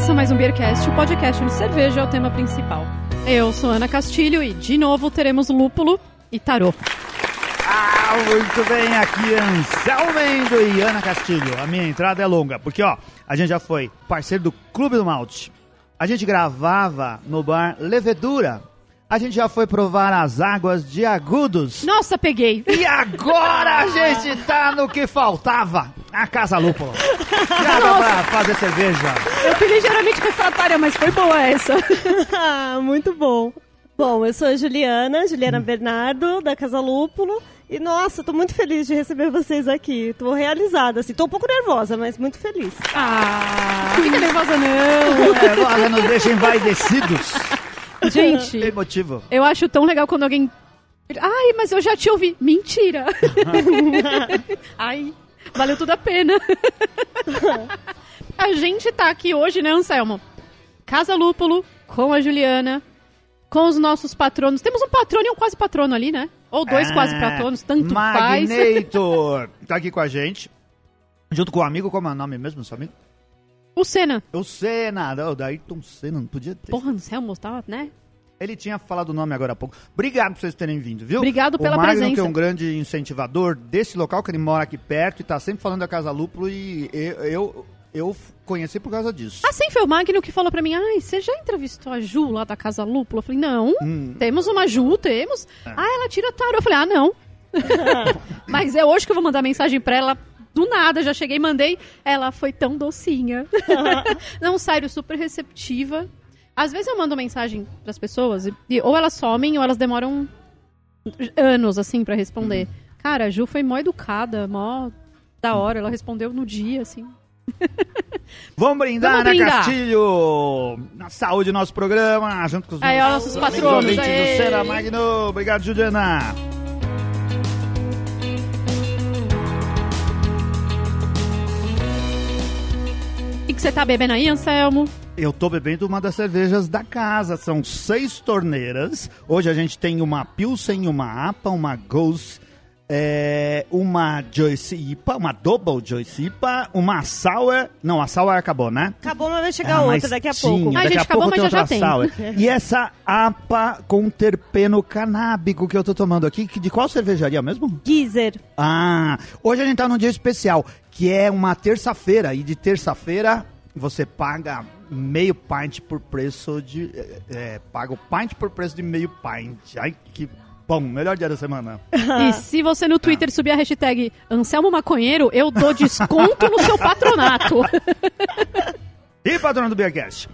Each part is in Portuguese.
Começa mais um Beercast, o podcast onde cerveja é o tema principal. Eu sou Ana Castilho e, de novo, teremos lúpulo e tarô. Ah, muito bem, aqui Anselmo Mendo e Ana Castilho. A minha entrada é longa, porque ó, a gente já foi parceiro do Clube do Malte. A gente gravava no bar Levedura. A gente já foi provar as águas de Agudos. Nossa, peguei! E agora a gente tá no que faltava, a Casa Lúpulo. Já dá pra fazer cerveja. Eu fui ligeiramente refratária, mas foi boa essa. Ah, muito bom. Bom, eu sou a Juliana, Juliana Bernardo, da Casa Lúpulo. E, nossa, tô muito feliz de receber vocês aqui. Tô realizada, assim. Tô um pouco nervosa, mas muito feliz. Ah, não fica nervosa não. É, olha, nos deixa envaidecidos. Gente, Emotivo. eu acho tão legal quando alguém... Ai, mas eu já te ouvi. Mentira. Ai, valeu tudo a pena. a gente tá aqui hoje, né, Anselmo? Casa Lúpulo, com a Juliana, com os nossos patronos. Temos um patrono e um quase patrono ali, né? Ou dois É, quase patronos, tanto faz. Magnator tá aqui com a gente. Junto com o amigo, como é o nome mesmo, seu amigo? O Senna. O Senna, o Ayrton Senna, não podia ter. Porra, Anselmo, tá, né? Ele tinha falado o nome agora há pouco. Obrigado por vocês terem vindo, viu? Obrigado pela o Magno, presença. que é um grande incentivador desse local, que ele mora aqui perto e tá sempre falando da Casa Lúpulo e eu, eu, eu conheci por causa disso. Assim foi o Magno que falou pra mim: Ai, você já entrevistou a Ju lá da Casa Lúpulo? Eu falei: Não, Hum. temos uma Ju, temos. Ah, ela tira tarô. Eu falei: Ah, não. Mas é hoje que eu vou mandar mensagem pra ela. Do nada, já cheguei mandei. Ela foi tão docinha. não, sério, super receptiva. Às vezes eu mando mensagem pras pessoas e, e ou elas somem ou elas demoram anos, assim, pra responder. Cara, a Ju foi mó educada, mó da hora. Ela respondeu no dia, assim. Vamos brindar, Vamos né, brindar. Castilho? Na saúde do nosso programa, junto com os Aí, ó, nossos patronos, Senna Magno. Obrigado, Juliana. Que você tá bebendo aí, Anselmo? Eu tô bebendo uma das cervejas da casa. São seis torneiras. Hoje a gente tem uma Pilsen, uma APA, uma Ghost, é, uma Joyce IPA, uma Double Joyce IPA, uma Sour. Não, a Sour acabou, né? Acabou, mas vai chegar Ah, outra daqui a tinha, pouco. Daqui gente, a acabou, pouco mas tem já outra já tem. sour. E essa APA com terpeno canábico que eu tô tomando aqui, que- de qual cervejaria mesmo? Geezer. Ah, hoje a gente tá num dia especial, que é uma terça-feira. E de terça-feira você paga meio pint por preço de. É, é, paga o pint por preço de meio pint. Ai, que bom, melhor dia da semana. E se você no Twitter subir a hashtag Anselmo Maconheiro, eu dou desconto no seu patronato. E patrão do Beercast?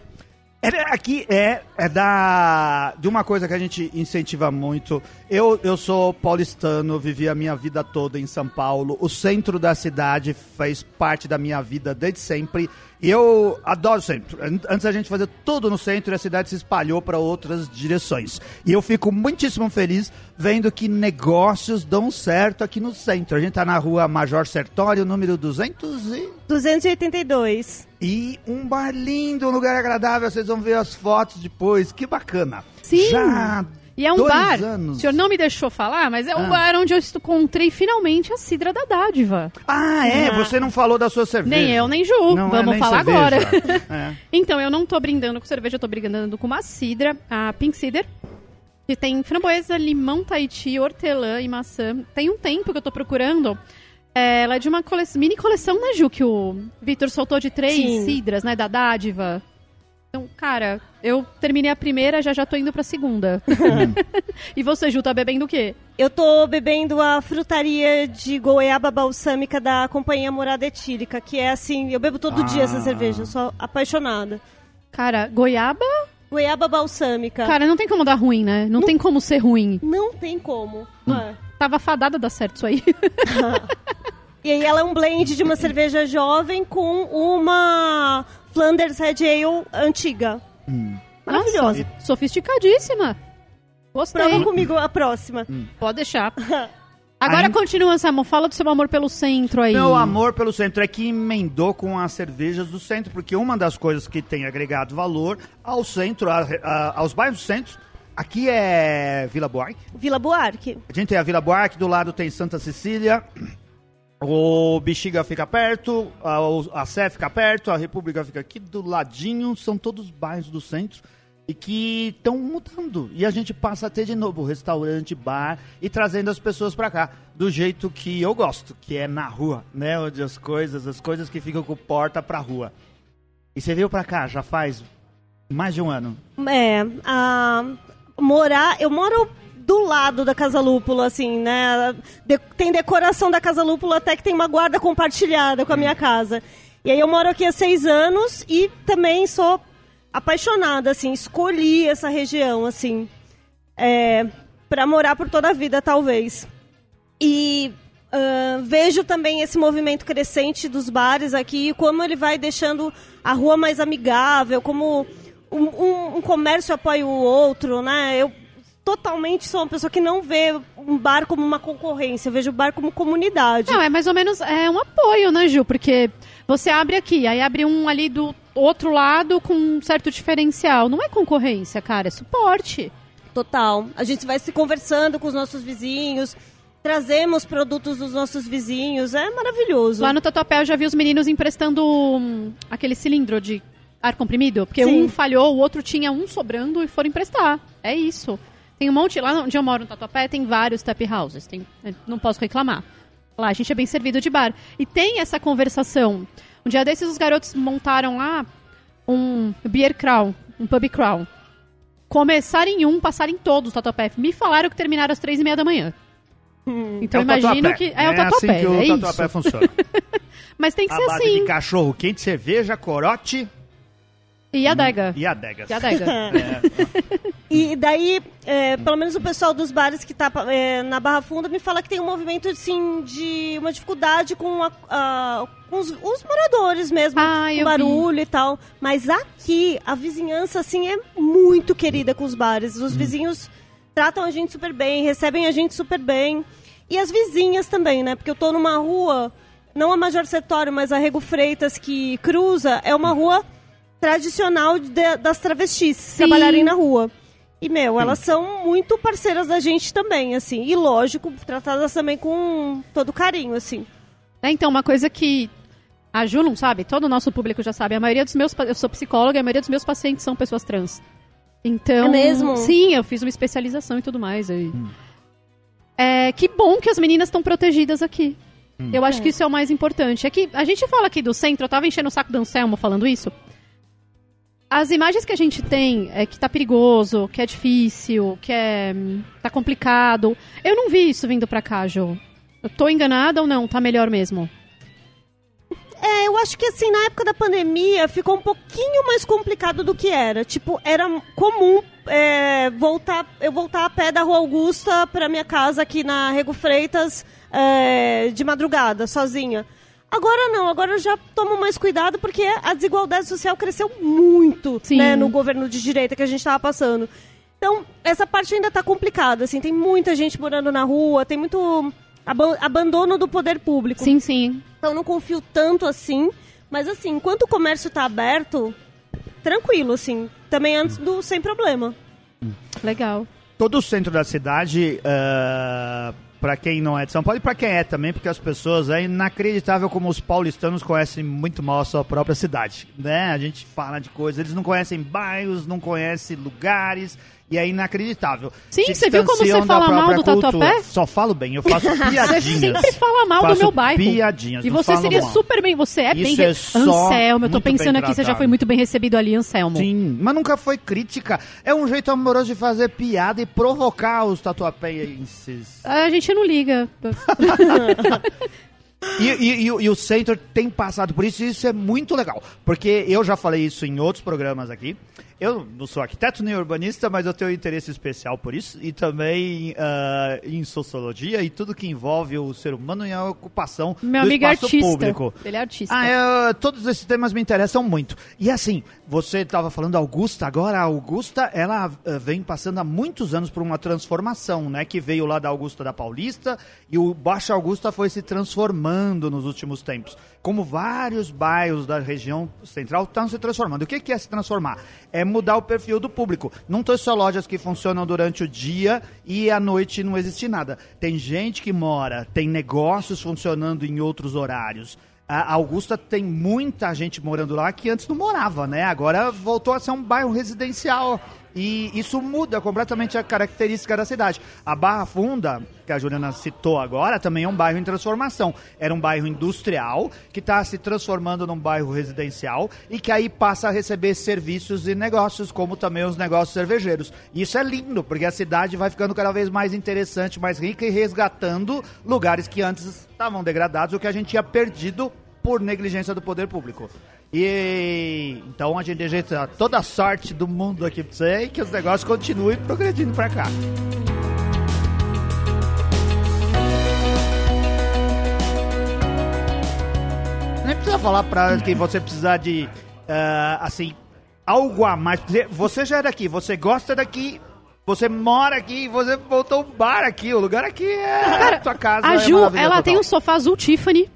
É, aqui é, é da de uma coisa que a gente incentiva muito. Eu, eu sou paulistano, vivi a minha vida toda em São Paulo. O centro da cidade fez parte da minha vida desde sempre. E eu adoro o centro. An- Antes a gente fazia tudo no centro e a cidade se espalhou para outras direções. E eu fico muitíssimo feliz vendo que negócios dão certo aqui no centro. A gente tá na rua Major Sertório, número 200 e... 282. E um bar lindo, um lugar agradável. Vocês vão ver as fotos depois. Que bacana. Sim. Já E é um dois bar. anos. O senhor não me deixou falar, mas é um Ah. bar onde eu encontrei finalmente a Cidra da Dádiva. Ah, é? Você não falou da sua cerveja. Nem eu, nem Ju. Não é Vamos nem falar cerveja. agora. É. Então, eu não tô brindando com cerveja, eu tô brindando com uma cidra, a Pink Cider. Que tem framboesa, limão, tahiti, hortelã e maçã. Tem um tempo que eu tô procurando. É, ela é de uma cole... mini coleção, né, Ju? Que o Vitor soltou de três Sim. cidras, né? Da dádiva. Então, cara, eu terminei a primeira, já já tô indo pra segunda. e você, Ju, tá bebendo o quê? Eu tô bebendo a frutaria de goiaba balsâmica da Companhia Morada Etílica, que é assim, eu bebo todo dia essa Ah. cerveja, eu sou apaixonada. Cara, goiaba? Goiaba balsâmica. Cara, não tem como dar ruim, né? Não, tem como ser ruim. Não tem como. É. Tava fadada a dar certo isso aí. E aí ela é um blend de uma cerveja jovem com uma Flanders Red Ale antiga. Maravilhosa. Nossa, sofisticadíssima. Gostei. Prova comigo a próxima. Pode deixar. Agora Aí- continua, Samuel. Fala do seu amor pelo centro aí. Meu amor pelo centro é que emendou com as cervejas do centro, porque uma das coisas que tem agregado valor ao centro, a- a- aos bairros do centro, aqui é Vila Buarque. Vila Buarque. A gente tem a Vila Buarque, do lado tem Santa Cecília. O Bexiga fica perto, a, Sé fica perto, a República fica aqui do ladinho, são todos bairros do centro e que estão mudando. E a gente passa a ter de novo restaurante, bar e trazendo as pessoas pra cá, do jeito que eu gosto, que é na rua, né? Onde as coisas, as coisas que ficam com porta pra rua. E você veio pra cá já faz mais de um ano. É, a, morar. Eu moro do lado da Casa Lúpulo, assim, né? De- tem decoração da Casa Lúpulo até que tem uma guarda compartilhada com a minha casa. E aí eu moro aqui há seis anos e também sou apaixonada, assim, escolhi essa região, assim, é, para morar por toda a vida, talvez. E ah, vejo também esse movimento crescente dos bares aqui, como ele vai deixando a rua mais amigável, como um, um- um comércio apoia o outro, né? Eu totalmente sou uma pessoa que não vê um bar como uma concorrência, eu vejo o bar como comunidade. Não, é mais ou menos é um apoio, né, Ju? Porque você abre aqui, aí abre um ali do outro lado com um certo diferencial. Não é concorrência, cara, é suporte. Total. A gente vai se conversando com os nossos vizinhos, trazemos produtos dos nossos vizinhos, é maravilhoso. Lá no Tatuapé eu já vi os meninos emprestando hum, aquele cilindro de ar comprimido, porque Sim. um falhou, o outro tinha um sobrando e foram emprestar. É isso. Tem um monte, lá onde eu moro no Tatuapé, tem vários tap houses, tem, eu não posso reclamar. Lá a gente é bem servido de bar. E tem essa conversação. Um dia desses os garotos montaram lá um beer crawl, um pub crawl. Começaram em um, passaram em todos os Tatuapé. Me falaram que terminaram às três e meia da manhã. Então É o imagino que... É, o assim Tatuapé, que o é tatuapé isso. funciona. Mas tem que a ser base assim. de cachorro quente, cerveja, corote E adega. e adegas. E adega. É, E daí, é, pelo menos o pessoal dos bares que tá é, na Barra Funda me fala que tem um movimento, assim, de uma dificuldade com, a- a- com os, os moradores mesmo, Ah, com eu barulho e tal. Mas aqui, a vizinhança, assim, é muito querida com os bares. Hum. Os vizinhos tratam a gente super bem, recebem a gente super bem. E as vizinhas também, né? Porque eu tô numa rua, não a Major Sertório, mas a Rego Freitas que cruza, é uma rua tradicional de- das travestis trabalharem na rua. E, meu, elas são muito parceiras da gente também, assim. E, lógico, tratadas também com todo carinho, assim. É, então, uma coisa que a Ju não sabe, todo o nosso público já sabe. A maioria dos meus... Eu sou psicóloga e a maioria dos meus pacientes são pessoas trans. Então... É mesmo? Sim, eu fiz uma especialização e tudo mais. aí. É, que bom que as meninas estão protegidas aqui. Eu acho que isso é o mais importante. É que a gente fala aqui do centro, eu tava enchendo o saco do Anselmo falando isso. As imagens que a gente tem é que tá perigoso, que é difícil, que é tá complicado. Eu não vi isso vindo pra cá, Jo. Eu tô enganada ou não? Tá melhor mesmo? É, eu acho que, assim, na época da pandemia ficou um pouquinho mais complicado do que era. Tipo, era comum é, voltar, eu voltar a pé da Rua Augusta pra minha casa aqui na Rego Freitas é, de madrugada, sozinha. Agora não, agora eu já tomo mais cuidado porque a desigualdade social cresceu muito né, no governo de direita que a gente estava passando. Então, essa parte ainda tá complicada, assim, tem muita gente morando na rua, tem muito aba- abandono do poder público. Sim, sim. Então eu não confio tanto assim. Mas assim, enquanto o comércio tá aberto, tranquilo, assim. Também antes do sem problema. Legal. todo o centro da cidade, ah, pra quem não é de São Paulo e pra quem é também, porque as pessoas é inacreditável como os paulistanos conhecem muito mal a sua própria cidade, né? A gente fala de coisas, eles não conhecem bairros, não conhecem lugares. E é inacreditável. Sim, Se você viu como você fala mal do cultura. Tatuapé? Só falo bem, eu faço piadinhas. Você sempre fala mal do meu bairro. piadinhas, E você seria mal. super bem. Você é bem. Isso é re- só Anselmo, eu tô bem pensando aqui, você já foi muito bem recebido ali, Anselmo. Sim, mas nunca foi crítica. É um jeito amoroso de fazer piada e provocar os tatuapeienses. A gente não liga. E, e- e o- e o Centro tem passado por isso e isso é muito legal. Porque eu já falei isso em outros programas aqui. Eu não sou arquiteto nem urbanista, mas eu tenho interesse especial por isso. E também ah, em sociologia e tudo que envolve o ser humano e a ocupação Meu do amigo espaço artista. público. Ele é artista. Ah, é, todos esses temas me interessam muito. E assim, você estava falando Augusta, agora a Augusta, ela eh, vem passando há muitos anos por uma transformação, né? Que veio lá da Augusta da Paulista e o Baixa Augusta foi se transformando nos últimos tempos. Como vários bairros da região central estão se transformando. O que que é se transformar? É mudar o perfil do público. Não tem só lojas que funcionam durante o dia e à noite não existe nada. Tem gente que mora, tem negócios funcionando em outros horários. A Augusta tem muita gente morando lá que antes não morava, né? Agora voltou a ser um bairro residencial. E isso muda completamente a característica da cidade. A Barra Funda, que a Juliana citou agora, também é um bairro em transformação. Era um bairro industrial que está se transformando num bairro residencial e que aí passa a receber serviços e negócios, como também os negócios cervejeiros. E isso é lindo, porque a cidade vai ficando cada vez mais interessante, mais rica e resgatando lugares que antes estavam degradados ou que a gente tinha perdido por negligência do poder público. E então a gente deseja toda a sorte do mundo aqui pra você e que os negócios continuem progredindo pra cá. Nem precisa falar pra quem você precisar de, uh, assim, algo a mais. Você já é daqui, você gosta daqui, você mora aqui, você voltou um bar aqui, o lugar aqui é Cara, tua casa. A é Ju, ela total. tem um sofá azul Tiffany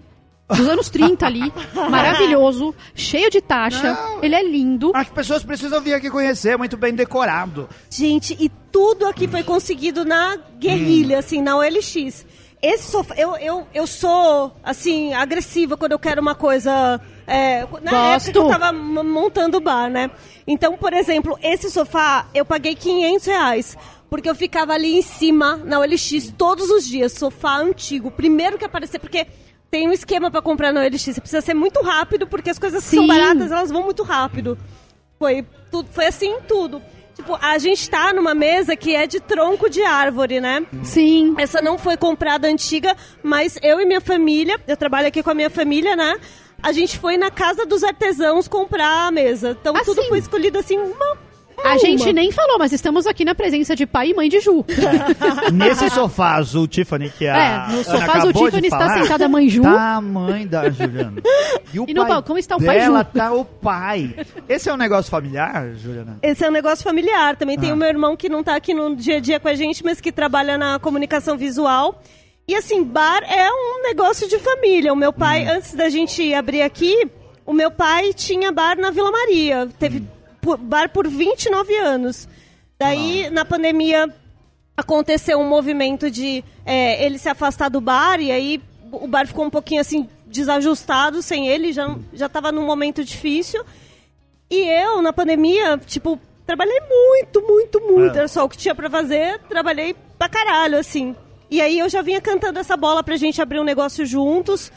dos anos 30 ali, maravilhoso, cheio de taxa. Não. Ele é lindo. As pessoas precisam vir aqui conhecer, muito bem decorado. Gente, e tudo aqui foi conseguido na guerrilha, hum. assim, na OLX. Esse sofá, eu, eu, eu sou, assim, agressiva quando eu quero uma coisa. É, na Gosto. época que eu tava montando o bar, né? Então, por exemplo, esse sofá eu paguei 500 reais. Porque eu ficava ali em cima, na OLX, todos os dias. Sofá antigo. Primeiro que aparecer, porque tem um esquema para comprar no OLX. Você precisa ser muito rápido, porque as coisas que são baratas, elas vão muito rápido. Foi, tudo, foi assim tudo. Tipo, a gente tá numa mesa que é de tronco de árvore, né? Sim. Essa não foi comprada antiga, mas eu e minha família, eu trabalho aqui com a minha família, né? A gente foi na casa dos artesãos comprar a mesa. Então assim. tudo foi escolhido assim, uma a gente nem falou, mas estamos aqui na presença de pai e mãe de Ju. Nesse sofá azul Tiffany que a É, no sofá azul Tiffany está sentada a mãe Ju. Tá a mãe da Juliana. E, o e no balcão está o pai Ju. Ela tá o pai. Esse é um negócio familiar, Juliana? Esse é um negócio familiar. Também ah. tem o meu irmão que não tá aqui no dia a dia com a gente, mas que trabalha na comunicação visual. E assim, bar é um negócio de família. O meu pai, hum. antes da gente abrir aqui, o meu pai tinha bar na Vila Maria. Teve hum por, bar por 29 anos. Daí, na pandemia, aconteceu um movimento de é, ele se afastar do bar e aí o bar ficou um pouquinho assim desajustado sem ele, já, já tava num momento difícil. E eu, na pandemia, tipo, trabalhei muito, muito, muito. É. Era só o que tinha pra fazer, trabalhei pra caralho, assim. E aí eu já vinha cantando essa bola pra gente abrir um negócio juntos,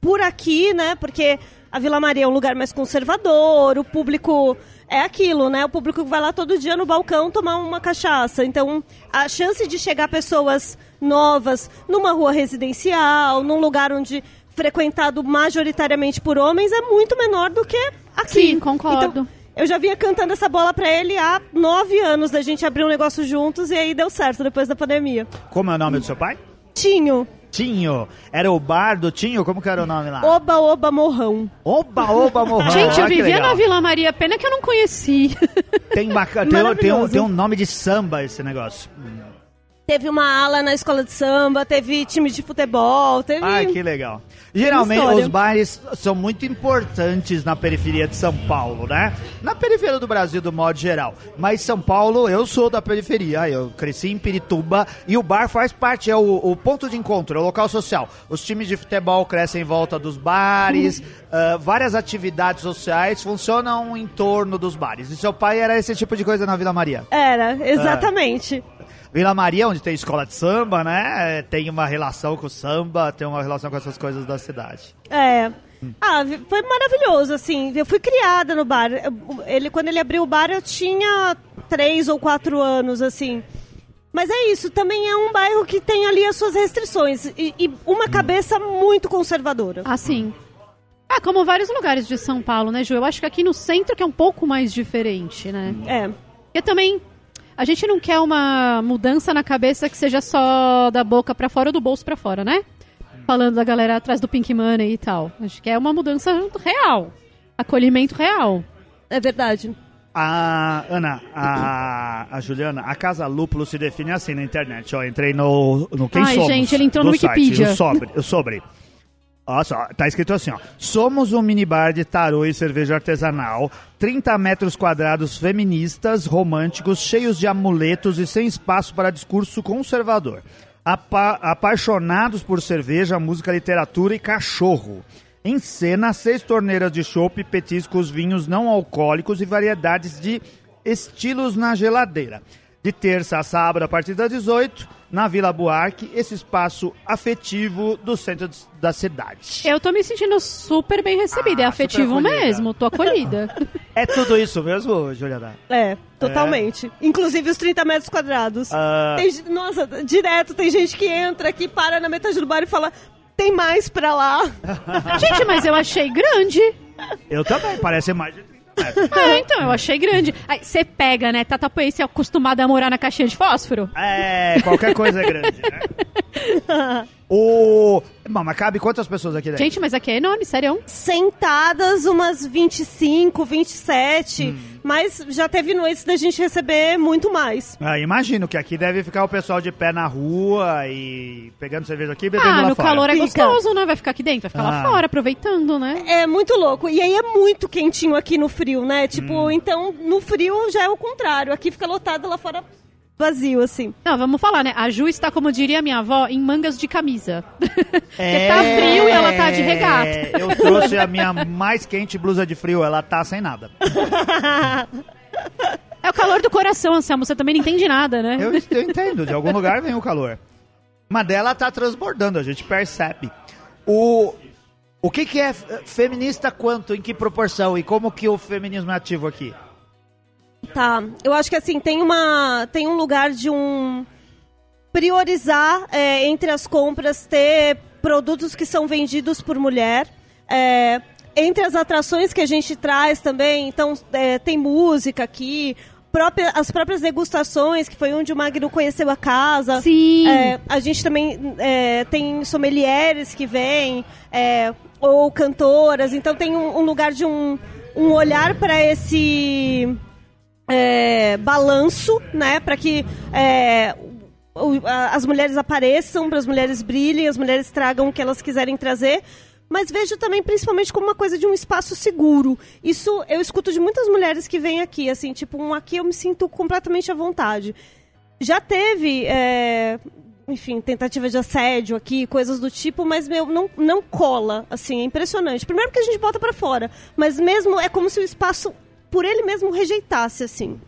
por aqui, né? Porque a Vila Maria é um lugar mais conservador, o público é aquilo, né? O público vai lá todo dia no balcão tomar uma cachaça. Então, a chance de chegar pessoas novas numa rua residencial, num lugar onde frequentado majoritariamente por homens é muito menor do que aqui. Sim, concordo. Então, eu já vinha cantando essa bola pra ele há nove anos da gente abrir um negócio juntos e aí deu certo depois da pandemia. Como é o nome do seu pai? Tinho. Tinho. Era o bar do Tinho? Como que era o nome lá? Oba Oba Morrão. Oba Oba Morrão. Gente, eu vivia na Vila Maria, pena que eu não conheci. Tem, tem, tem, um, tem um nome de samba esse negócio. Teve uma ala na escola de samba, teve time de futebol, teve... Ai, que legal. Geralmente os bares são muito importantes na periferia de São Paulo, né? Na periferia do Brasil, do modo geral. Mas São Paulo, eu sou da periferia, eu cresci em Pirituba e o bar faz parte, é o, o ponto de encontro, é o local social. Os times de futebol crescem em volta dos bares, uh, várias atividades sociais funcionam em torno dos bares. E seu pai era esse tipo de coisa na Vila Maria? Era, exatamente. Uh. Vila Maria, onde tem escola de samba, né? Tem uma relação com o samba, tem uma relação com essas coisas da cidade. É. Ah, foi maravilhoso, assim. Eu fui criada no bar. Ele, quando ele abriu o bar, eu tinha três ou quatro anos, assim. Mas é isso, também é um bairro que tem ali as suas restrições e, e uma cabeça muito conservadora. Ah, sim. Ah, como vários lugares de São Paulo, né, Ju? Eu acho que aqui no centro que é um pouco mais diferente, né? É. Eu também a gente não quer uma mudança na cabeça que seja só da boca para fora ou do bolso para fora, né? Falando da galera atrás do Pink Money e tal. A gente quer uma mudança real. Acolhimento real. É verdade. A Ana, a, a Juliana, a Casa Lúpulo se define assim na internet. Ó, entrei no, no Quem Ai, Somos. gente, ele entrou no Wikipedia. Site, o sobre, o sobre. Olha só, tá escrito assim, ó. Somos um minibar de tarô e cerveja artesanal, 30 metros quadrados feministas, românticos, cheios de amuletos e sem espaço para discurso conservador. Apa apaixonados por cerveja, música, literatura e cachorro. Em cena, seis torneiras de chopp, petiscos, vinhos não alcoólicos e variedades de estilos na geladeira. De terça a sábado, a partir das 18, na Vila Buarque, esse espaço afetivo do centro da cidade. Eu tô me sentindo super bem recebida. é Ah, afetivo super acolhida. mesmo, tô acolhida. É tudo isso mesmo, Juliana? É, totalmente. Inclusive os 30 metros quadrados. Ah. Tem nossa, direto tem gente que entra aqui, para na metade do bar e fala: tem mais pra lá. Gente, mas eu achei grande. Eu também, parece mais de 30 metros. É, então, eu achei grande. Você pega, né? Tata Poense é acostumada a morar na caixinha de fósforo. É, qualquer coisa é grande, né? O... Bom, mas cabe quantas pessoas aqui dentro? Gente, mas aqui é enorme, sério. Sentadas umas 25, 27. Hum. Mas já teve noites da gente receber muito mais. Ah, imagino que aqui deve ficar o pessoal de pé na rua e pegando cerveja aqui e bebendo Ah, lá no fora. calor é Fica. gostoso, né? Vai ficar aqui dentro, vai ficar lá Ah. fora, aproveitando, né? É muito louco. E aí é muito quentinho aqui no frio, né? Tipo, Hum. então no frio já é o contrário. Aqui fica lotado, lá fora vazio, assim. Não, vamos falar, né? A Ju está, como diria minha avó, em mangas de camisa. Porque É, tá frio e ela tá de regata. Eu trouxe a minha mais quente blusa de frio, ela tá sem nada. É o calor do coração, Anselmo. Você também não entende nada, né? Eu, eu entendo, de algum lugar vem o calor. Mas dela tá transbordando, a gente percebe. O, o que, que é feminista quanto, em que proporção e como que o feminismo é ativo aqui? Tá. Eu acho que assim, tem uma. Tem um lugar de um. Priorizar é, entre as compras ter produtos que são vendidos por mulher. É, entre as atrações que a gente traz também, então é, tem música aqui, própria- as próprias degustações, que foi onde o Magno conheceu a casa. Sim. É, a gente também é, tem sommeliers que vêm, é, ou cantoras, então tem um, um lugar de um, um olhar para esse é, balanço, né, para que é, as mulheres apareçam, para as mulheres brilhem, as mulheres tragam o que elas quiserem trazer. Mas vejo também principalmente como uma coisa de um espaço seguro. Isso eu escuto de muitas mulheres que vêm aqui, assim, tipo, um aqui eu me sinto completamente à vontade. Já teve, é, enfim, tentativa de assédio aqui, coisas do tipo, mas, meu, não, não cola, assim, é impressionante. Primeiro porque a gente bota pra fora, mas mesmo é como se o espaço, por ele mesmo, rejeitasse, assim.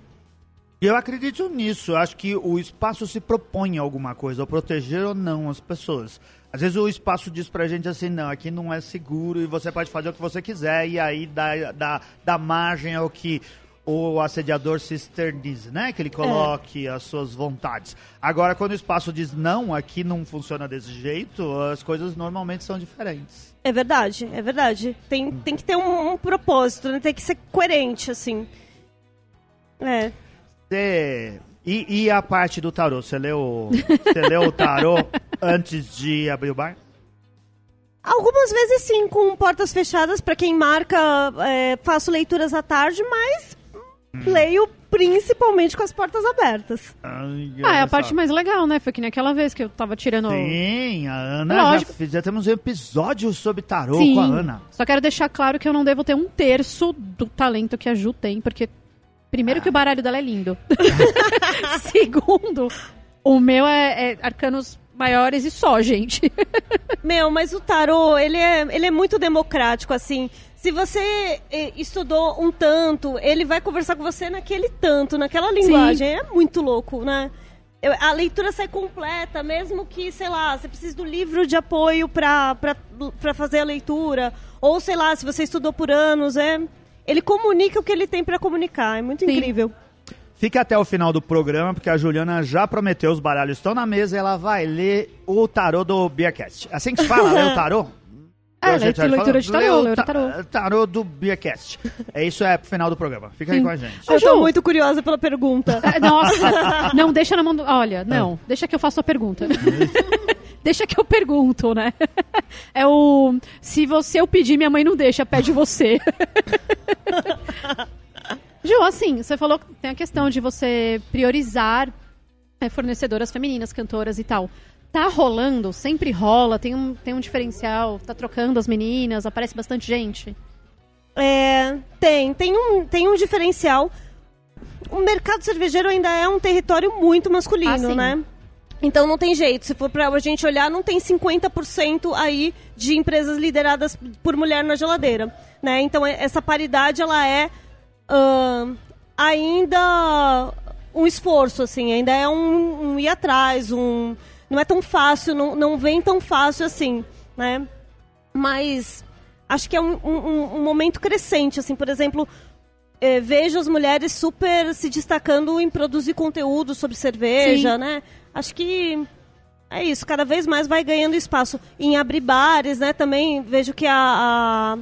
Eu acredito nisso. Eu acho que o espaço se propõe a alguma coisa, ou proteger ou não as pessoas. Às vezes o espaço diz pra gente assim, não, aqui não é seguro e você pode fazer o que você quiser, e aí dá, dá, dá margem ao que o assediador se externize, né? Que ele coloque as suas vontades. Agora, quando o espaço diz não, aqui não funciona desse jeito, as coisas normalmente são diferentes. É verdade, é verdade. Tem, tem que ter um, um propósito, né? Tem que ser coerente, assim. É. E, e a parte do tarô? Você leu, você leu o tarô antes de abrir o bar? Algumas vezes sim, com portas fechadas, pra quem marca, é, faço leituras à tarde, mas leio principalmente com as portas abertas. Ai, Ah, é a parte mais legal, né? Foi que nem aquela vez que eu tava tirando. Sim, a Ana já, Lógico. fez, já temos um episódio sobre tarô Sim. com a Ana. Só quero deixar claro que eu não devo ter um terço do talento que a Ju tem, porque primeiro que o baralho dela é lindo. Segundo, o meu é, é arcanos maiores e só, gente. Meu, mas o tarô, ele é, ele é muito democrático, assim. Se você eh, estudou um tanto, ele vai conversar com você naquele tanto, naquela linguagem. É muito louco, né? Eu- a leitura sai completa, mesmo que, sei lá, você precisa do livro de apoio pra fazer a leitura. Ou, sei lá, se você estudou por anos, é... Ele comunica o que ele tem pra comunicar. É muito Sim. incrível. Fique até o final do programa, porque a Juliana já prometeu, os baralhos estão na mesa e ela vai ler o tarô do Beercast. Assim que se fala, ler o tarô? É, Hoje a gente leitura de tarô, leitura ta- de tarô. tarô do Beercast. É isso, é pro final do programa. Fica aí Sim. com a gente. Eu Ju. tô muito curiosa pela pergunta. É, Nossa, não, deixa na mão do... Olha, não, deixa que eu faço a pergunta. deixa que eu pergunto, né? É o... Se você eu pedir, minha mãe não deixa, pede você. Ju, assim, você falou que tem a questão de você priorizar é, fornecedoras femininas, cantoras e tal. Tá rolando, sempre rola, tem um, tem um diferencial, tá trocando as meninas, aparece bastante gente. É, tem, tem um, tem um diferencial. O mercado cervejeiro ainda é um território muito masculino, Ah, né? Então não tem jeito. Se for pra gente olhar, não tem 50% aí de empresas lideradas por mulher na geladeira, né? Então é- essa paridade ela é ahn, ainda um esforço, assim, ainda é um, um ir atrás, um não é tão fácil, não, não vem tão fácil assim, né? Mas acho que é um, um- um momento crescente, assim, por exemplo, eh, vejo as mulheres super se destacando em produzir conteúdo sobre cerveja, Sim. né? Acho que é isso, cada vez mais vai ganhando espaço em abrir bares, né? Também vejo que a,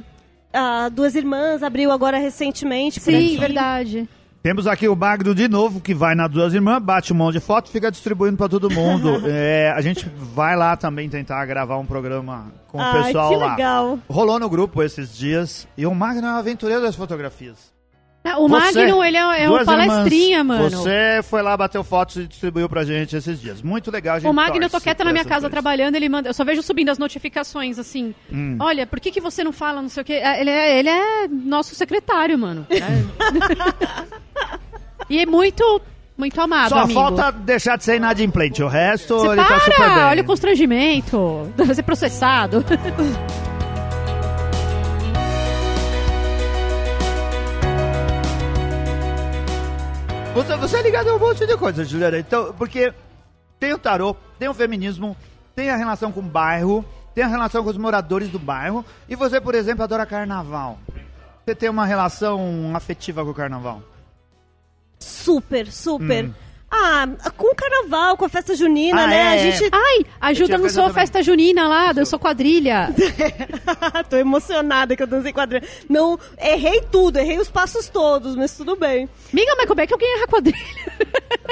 a, a Duas Irmãs abriu agora recentemente. por Sim, verdade. Temos aqui o Magno de novo, que vai nas duas irmãs, bate um monte de foto, fica distribuindo pra todo mundo. É, a gente vai lá também tentar gravar um programa com o Ai, pessoal que lá. legal. Rolou no grupo esses dias e o Magno é um aventureiro das fotografias. Ah, O Você, Magno, ele é, é um palestrinha, irmãs, mano. Você foi lá, bateu fotos e distribuiu pra gente esses dias. Muito legal, a gente O Magno, eu tô quieta na minha casa coisas. trabalhando, ele manda. Eu só vejo subindo as notificações, assim. Hum. Olha, por que, que você não fala, não sei o quê? Ah, Ele é, ele é nosso secretário, mano. É. e é muito, muito amado, Só amigo. falta deixar de ser inadimplente. O resto, Você ele tá super bem. para! Olha o constrangimento. Vai ser processado. Você, você é ligado a um monte de coisa, Juliana. Então, porque tem o tarô, tem o feminismo, tem a relação com o bairro, tem a relação com os moradores do bairro. E você, por exemplo, adora carnaval. Você tem uma relação afetiva com o carnaval? Super, super. Hum. Ah, com o carnaval, com a festa junina, Ah, né? é, A gente. Ai, ajuda, não sou festa junina lá, dançou quadrilha. Tô emocionada que eu dancei quadrilha. Não, errei tudo, errei os passos todos, mas tudo bem. Miga, mas como é que alguém erra quadrilha?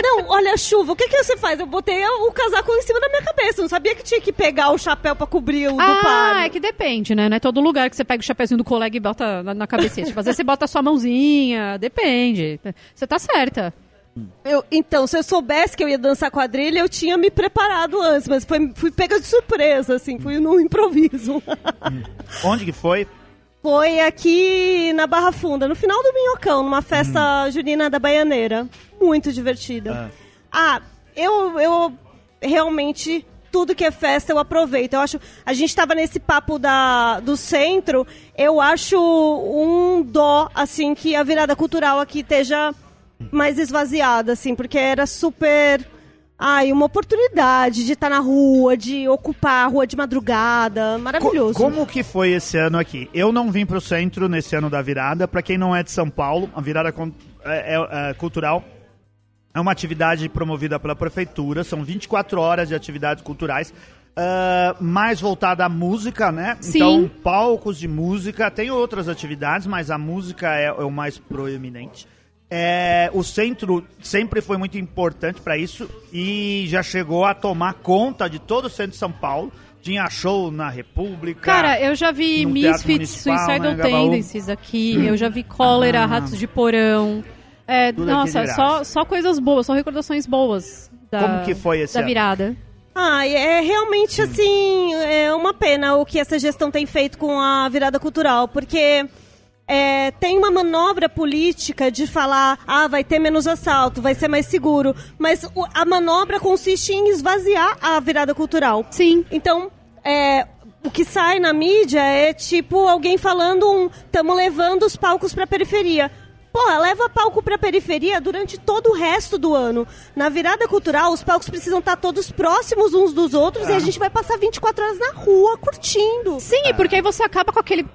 Não, olha a chuva, o que que você faz? Eu botei o casaco em cima da minha cabeça, eu não sabia que tinha que pegar o chapéu pra cobrir o do Ah, paro. é que depende, né? Não é todo lugar que você pega o chapéuzinho do colega e bota na, na cabeça. Tipo, às vezes você bota a sua mãozinha, depende. Você tá certa. Eu- então, se eu soubesse que eu ia dançar quadrilha, eu tinha me preparado antes, mas foi, fui pega de surpresa, assim, fui no improviso. Onde que foi? Foi aqui na Barra Funda, no final do Minhocão, numa festa junina da Baianeira. Muito divertida. Ah, eu, eu realmente. Tudo que é festa eu aproveito. Eu acho. A gente tava nesse papo da, do centro. Eu acho um dó, assim, que a virada cultural aqui esteja mais esvaziada, assim, porque era super. Ai, uma oportunidade de estar na rua, de ocupar a rua de madrugada. Maravilhoso. Co- como que foi esse ano aqui? Eu não vim pro centro nesse ano da virada. Pra quem não é de São Paulo, a virada é- é- é cultural é uma atividade promovida pela prefeitura. São 24 horas de atividades culturais. ah, mais voltada à música, né? Sim. Então, palcos de música. Tem outras atividades, mas a música é, é o mais proeminente. É, o centro sempre foi muito importante para isso e já chegou a tomar conta de todo o centro de São Paulo. Tinha show na República. Cara, eu já vi Misfits, Suicidal né? Tendencies aqui, eu já vi Cólera, Ah. Ratos de Porão. É, aqui nossa, só, só coisas boas, só recordações boas. Da, Como que foi esse Da ano? virada. Ah, é realmente assim, é uma pena o que essa gestão tem feito com a virada cultural, porque é, tem uma manobra política de falar, ah, vai ter menos assalto, vai ser mais seguro, mas o- a manobra consiste em esvaziar a virada cultural. Sim. Então, é, o que sai na mídia é tipo alguém falando um, estamos levando os palcos pra periferia. Porra, leva palco pra periferia durante todo o resto do ano. Na virada cultural, os palcos precisam estar todos próximos uns dos outros e a gente vai passar 24 horas na rua curtindo. Sim, e porque aí você acaba com aquele.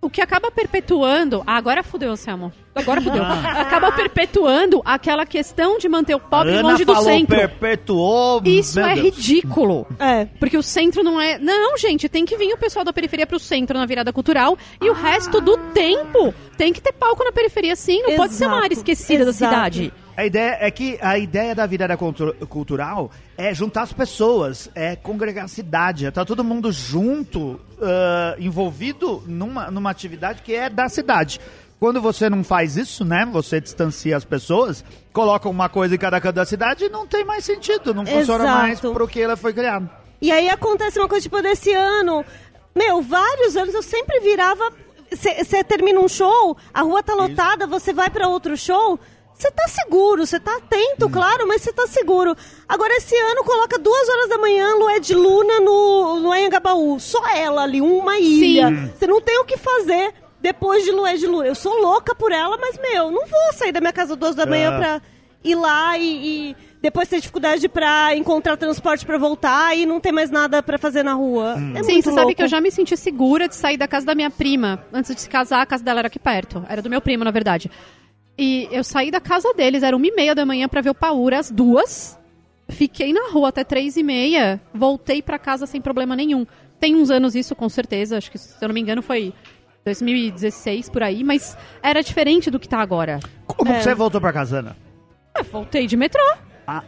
O que acaba perpetuando. Ah, agora fudeu, Selmo. Agora fudeu. Acaba perpetuando aquela questão de manter o pobre Ana longe do falou, centro. perpetuou. Isso é Deus. ridículo. É. Porque o centro não é. Não, gente, tem que vir o pessoal da periferia pro centro na virada cultural e o resto do tempo tem que ter palco na periferia, sim. Não pode ser uma área Exato, esquecida da exato. cidade. A ideia é que a ideia da virada cultu- cultural é juntar as pessoas, é congregar a cidade, é tá todo mundo junto, ah, envolvido numa, numa atividade que é da cidade. Quando você não faz isso, né? Você distancia as pessoas, coloca uma coisa em cada canto da cidade e não tem mais sentido, não funciona Exato. mais pro que ela foi criada. E aí acontece uma coisa, tipo, desse ano. Meu, vários anos eu sempre virava. Você termina um show, a rua tá lotada, você vai pra outro show. Você tá seguro, você tá atento, claro, mas você tá seguro. Agora, esse ano, coloca duas horas da manhã, Lué de Luna no, no Anhangabaú. Só ela ali, uma ilha. Você não tem o que fazer depois de Lué de Luna. Eu sou louca por ela, mas, meu, não vou sair da minha casa duas da manhã É. pra ir lá e, e depois ter dificuldade pra encontrar transporte pra voltar e não ter mais nada pra fazer na rua. É Sim, muito você sabe louco. que eu já me senti segura de sair da casa da minha prima. Antes de se casar, a casa dela era aqui perto. Era do meu primo, na verdade. E eu saí da casa deles, era uma e meia da manhã pra ver o Paura, às duas. Fiquei na rua até três e meia. Voltei pra casa sem problema nenhum. Tem uns anos isso, com certeza. Acho que, se eu não me engano, foi 2016, por aí. Mas era diferente do que tá agora. Como É. que você voltou pra Casana? Ah, voltei de metrô. Ah,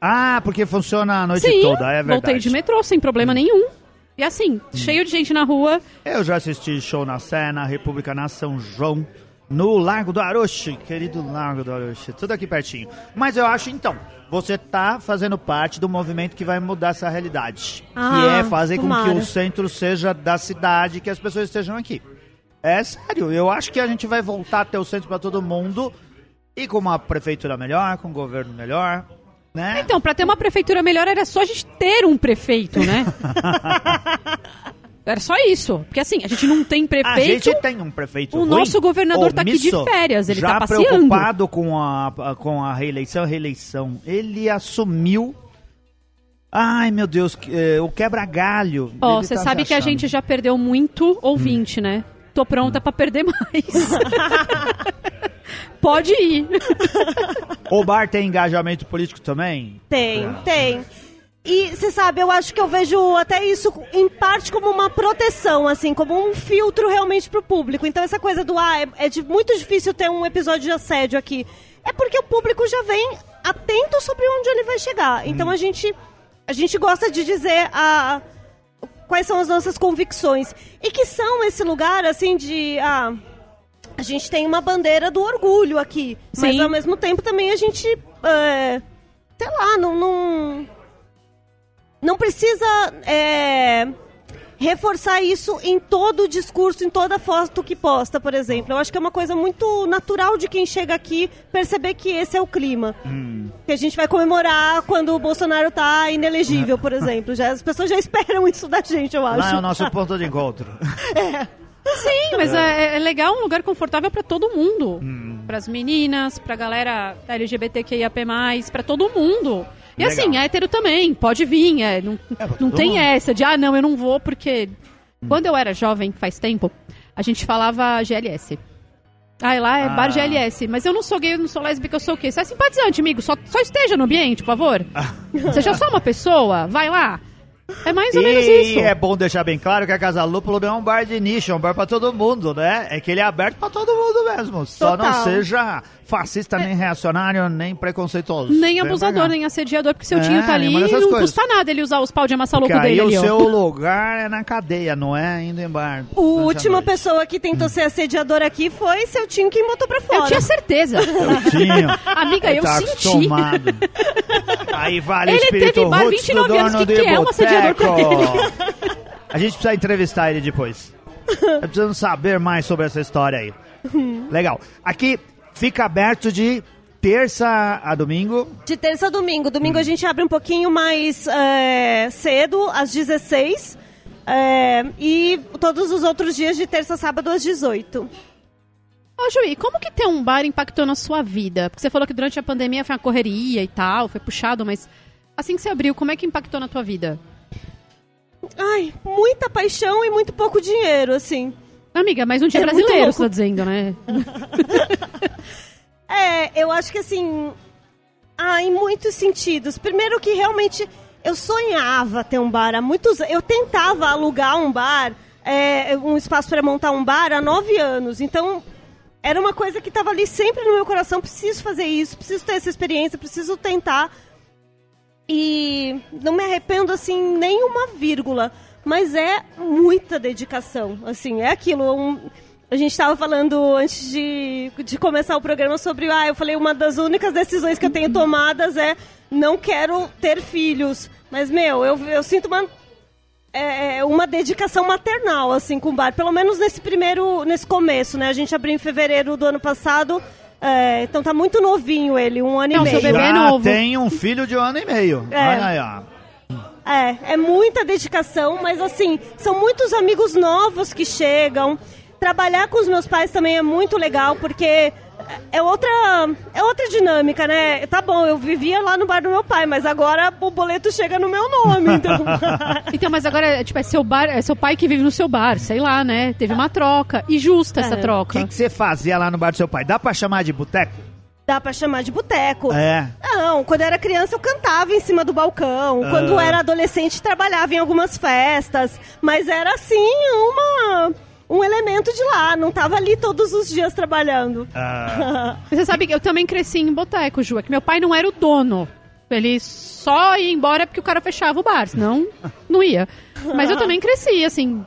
ah, porque funciona a noite Sim, toda, é verdade. Hum. voltei de metrô, sem problema nenhum. E assim, cheio de gente na rua. Eu já assisti show na Sé, na República, na São João, no Largo do Aroche, querido Largo do Aroche, tudo aqui pertinho. Mas eu acho, então, você tá fazendo parte do movimento que vai mudar essa realidade. que Ah, é fazer com tomara. que o centro seja da cidade, que as pessoas estejam aqui. É sério, eu acho que a gente vai voltar a ter o centro para todo mundo, e com uma prefeitura melhor, com um governo melhor, né? Então, pra ter uma prefeitura melhor era só a gente ter um prefeito, né? era só isso. Porque assim, a gente não tem A prefeito. gente tem um prefeito o ruim, nosso governador tá aqui de férias, ele já tá passeando. preocupado com a, com a reeleição, reeleição. Ele assumiu... Ai, meu Deus, eh, o quebra-galho. Ó, Ele você tá sabe que a gente já perdeu muito ouvinte, né? Tô pronta pra perder mais. Pode ir. O bar tem engajamento político também? Tem, tem. E você sabe, eu acho que eu vejo até isso em parte como uma proteção, assim, como um filtro realmente pro público. Então essa coisa do ah, é, é de- muito difícil ter um episódio de assédio aqui. É porque o público já vem atento sobre onde ele vai chegar. Então a gente a gente gosta de dizer a quais são as nossas convicções e que são esse lugar assim de ah, a gente tem uma bandeira do orgulho aqui, mas Sim. ao mesmo tempo também a gente é, sei lá, não, não, não precisa é, reforçar isso em todo o discurso, em toda foto que posta, por exemplo. Eu acho que é uma coisa muito natural de quem chega aqui perceber que esse é o clima. Que a gente vai comemorar quando o Bolsonaro tá inelegível, por exemplo. Já, as pessoas já esperam isso da gente, eu acho. Lá é o nosso ponto de encontro. Sim, mas é, é legal um lugar confortável pra todo mundo. Hum. Pras meninas, pra galera LGBTQIAP+, pra todo mundo. E Legal. assim, hétero também, pode vir. É, não É, não tem mundo. essa de, ah, não, eu não vou porque... Quando eu era jovem, faz tempo, a gente falava GLS. Ah, lá é Ah. bar GLS. Mas eu não sou gay, eu não sou lésbica, eu sou o quê? Você é simpatizante, amigo. Só, só esteja no ambiente, por favor. Seja só uma pessoa, vai lá. É mais ou menos E isso. é bom deixar bem claro que a Casa Lúpulo não é um bar de nicho, é um bar pra todo mundo, né? É que ele é aberto pra todo mundo mesmo. Só não Total. seja fascista, nem reacionário, nem preconceituoso. Nem abusador, nem assediador, porque seu É, tio tá ali e não coisas. custa nada ele usar os pau de amassar louco aí dele ali, o ó. seu lugar é na cadeia, não é indo em bar. A última pessoa que tentou ser assediador aqui foi seu Tim quem botou pra fora. Eu tinha certeza. Eu tinha. Amiga, eu tá senti. acostumado. Aí vale Ele espírito teve bar roots 29 do anos, que que é um assediador pra boteco. A gente precisa entrevistar ele depois. Eu preciso saber mais sobre essa história aí. Legal. Aqui fica aberto de terça a domingo. De terça a domingo. Domingo a gente abre um pouquinho mais é, cedo, às 16. é, e todos os outros dias de terça a sábado às 18. Ô, Juí, como que ter um bar impactou na sua vida? Porque você falou que durante a pandemia foi uma correria e tal, foi puxado, mas assim que você abriu, como é que impactou na tua vida? Ai, muita paixão e muito pouco dinheiro, assim. Amiga, mais um dia É brasileiro, você tá dizendo, né? É, eu acho que assim. Ah, em muitos sentidos. Primeiro que realmente eu sonhava ter um bar há muitos Eu tentava alugar um bar, é, um espaço para montar um bar há nove anos. Então, era uma coisa que estava ali sempre no meu coração. Preciso fazer isso, preciso ter essa experiência, preciso tentar. E não me arrependo, assim, nem uma vírgula. Mas é muita dedicação, assim, é aquilo. um- A gente tava falando antes de, de começar o programa sobre. Ah, eu falei, uma das únicas decisões que eu tenho tomadas é não quero ter filhos. Mas, meu, eu, eu sinto uma. É, é uma dedicação maternal, assim, com o bar. Pelo menos nesse primeiro. nesse começo, né? A gente abriu em fevereiro do ano passado. É, então tá muito novinho ele, um ano Não, e seu meio. bebê é Já novo. tem um filho de um ano e meio. É. Olha aí, ó. É, é muita dedicação, mas assim, são muitos amigos novos que chegam. Trabalhar com os meus pais também é muito legal, porque é outra, é outra dinâmica, né? Tá bom, eu vivia lá no bar do meu pai, mas agora o boleto chega no meu nome, então. Então, mas agora, tipo, é seu bar, é seu pai que vive no seu bar, sei lá, né? Teve uma troca. E justa essa É. O troca. que que você fazia lá no bar do seu pai? Dá pra chamar de boteco? Dá pra chamar de boteco. É. Não, quando eu era criança eu cantava em cima do balcão. Ah. Quando eu era adolescente trabalhava em algumas festas. Mas era assim, uma, um elemento de lá. Não tava ali todos os dias trabalhando. Ah, Você sabe que eu também cresci em boteco, Ju. É que meu pai não era o dono. Ele só ia embora porque o cara fechava o bar, senão não ia. Mas eu também cresci, assim,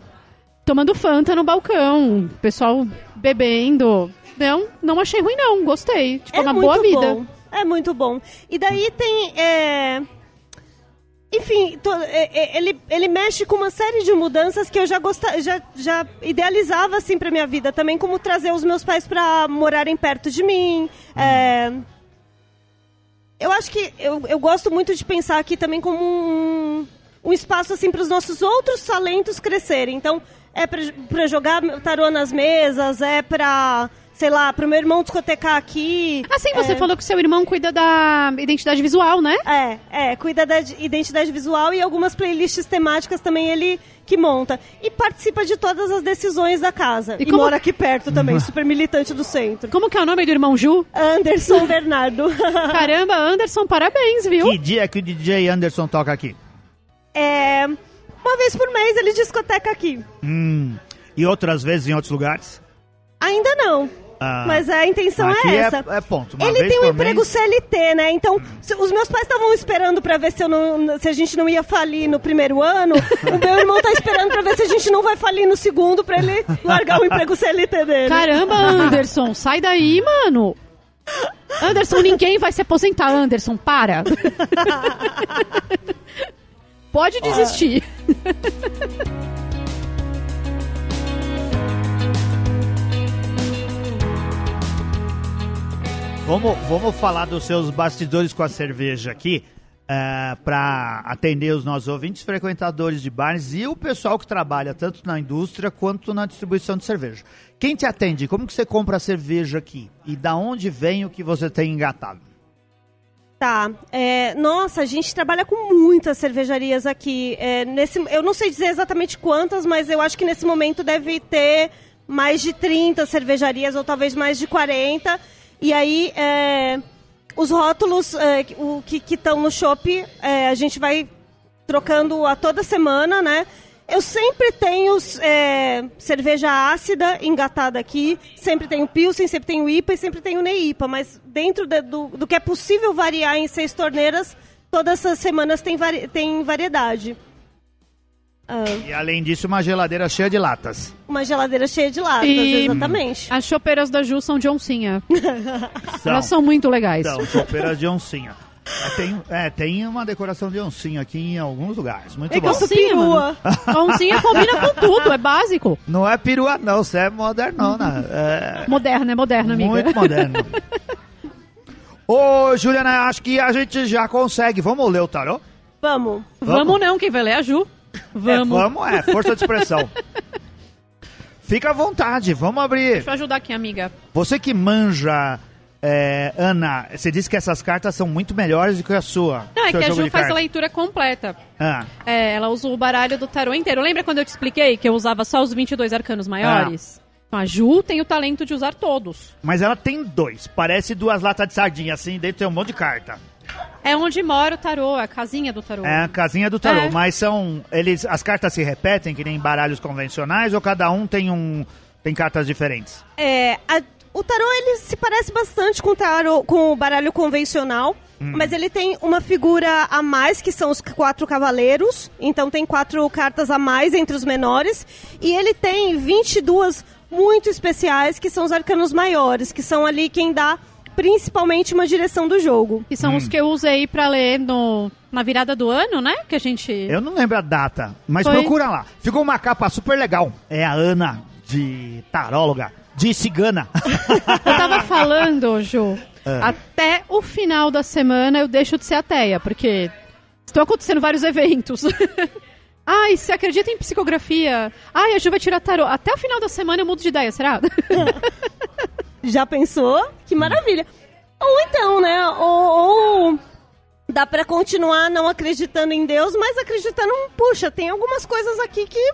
tomando Fanta no balcão, o pessoal bebendo. Não, não achei ruim, não. Gostei. Tipo, é uma boa vida. Bom. É muito bom. E daí tem. é, Enfim, to- é- é- ele, ele mexe com uma série de mudanças que eu já, gosta, já, já idealizava assim pra minha vida. Também como trazer os meus pais pra morarem perto de mim. é, Eu acho que eu, eu gosto muito de pensar aqui também como um, um espaço assim para os nossos outros talentos crescerem. Então, é para jogar tarô nas mesas, é para, sei lá, para o meu irmão discotecar aqui. Assim, você é, falou que seu irmão cuida da identidade visual, né? É, é, cuida da de- identidade visual e algumas playlists temáticas também ele que monta. E participa de todas as decisões da casa. E E, como- mora aqui perto também, super militante do centro. Como que é o nome do irmão Ju? Anderson Bernardo. Caramba, Anderson, parabéns, viu? que dia que o DJ Anderson toca aqui? é, uma vez por mês ele discoteca aqui. Hum. E outras vezes em outros lugares? Ainda não. Ah. Mas a intenção Aqui é é- essa. é ponto. Uma Ele vez tem um emprego mês. CLT, né? Então, se- os meus pais estavam esperando pra ver se, eu não, se a gente não ia falir no primeiro ano. o meu irmão tá esperando pra ver se a gente não vai falir no segundo pra ele largar o emprego CLT dele. Caramba, Anderson, sai daí, mano. Anderson, ninguém vai se aposentar, Anderson, para. Pode desistir. Vamos, vamos falar dos seus bastidores com a cerveja aqui, para atender os nossos ouvintes, frequentadores de bares e o pessoal que trabalha tanto na indústria quanto na distribuição de cerveja. Quem te atende? Como que você compra a cerveja aqui? E da onde vem o que você tem engatado? Tá. É, nossa, a gente trabalha com muitas cervejarias aqui. É, nesse, eu não sei dizer exatamente quantas, mas eu acho que nesse momento deve ter mais de 30 cervejarias, ou talvez mais de 40. E aí, é, os rótulos é, o, que estão no shopping, é, a gente vai trocando a toda semana, né? Eu sempre tenho é, cerveja ácida engatada aqui, sempre tenho Pilsen, sempre tenho IPA e sempre tenho Neipa, mas dentro de- do, do que é possível variar em seis torneiras, todas essas semanas tem, vari, tem variedade. Ah, E além disso, uma geladeira cheia de latas. uma geladeira cheia de latas, E- exatamente. As chopeiras da Ju são de oncinha. São, Elas são muito legais. são chopeiras de oncinha. É, tem, é, tem uma decoração de oncinha aqui em alguns lugares. Muito É que bom. eu sou perua. A oncinha combina com tudo, é básico. Não é perua, não. Você é modernona. É Moderna, é moderna, amiga. muito moderno. Ô, Juliana, acho que a gente já consegue. Vamos ler o tarô? Vamos. Vamos não, quem vai ler é a Ju. Vamos. É, vamos, é. Força de expressão. Fica à vontade, vamos abrir. Deixa eu ajudar aqui, amiga. Você que manja, é, Ana, você disse que essas cartas são muito melhores do que a sua. Não, é que a Ju faz a leitura completa. Ah, É, ela usa o baralho do tarô inteiro. Lembra quando eu te expliquei que eu usava só os 22 arcanos maiores? Então a Ju tem o talento de usar todos. mas ela tem dois. Parece duas latas de sardinha, assim, dentro tem um monte de carta. É onde mora o tarô, é a casinha do tarô. É a casinha do tarô, É. mas são. Eles, as cartas se repetem, que nem baralhos convencionais, ou cada um tem um. tem cartas diferentes? É, a- o tarô ele se parece bastante com o tarô, com o baralho convencional, mas ele tem uma figura a mais que são os quatro cavaleiros, então tem quatro cartas a mais entre os menores e ele tem 22 muito especiais, que são os arcanos maiores, que são ali quem dá principalmente uma direção do jogo. Que são os que eu usei pra ler no, na virada do ano, né? Que a gente. Eu não lembro a data, mas Foi. procura lá. Ficou uma capa super legal. É a Ana, de taróloga, de cigana. Eu tava falando, Ju, É. até o final da semana eu deixo de ser ateia, porque estão acontecendo vários eventos. Ai, você acredita em psicografia? Ai, a Ju vai tirar tarô. Até o final da semana eu mudo de ideia, será? Já pensou? Que maravilha. Ou então, né? Ou, ou dá pra continuar não acreditando em Deus, mas acreditando, puxa, tem algumas coisas aqui que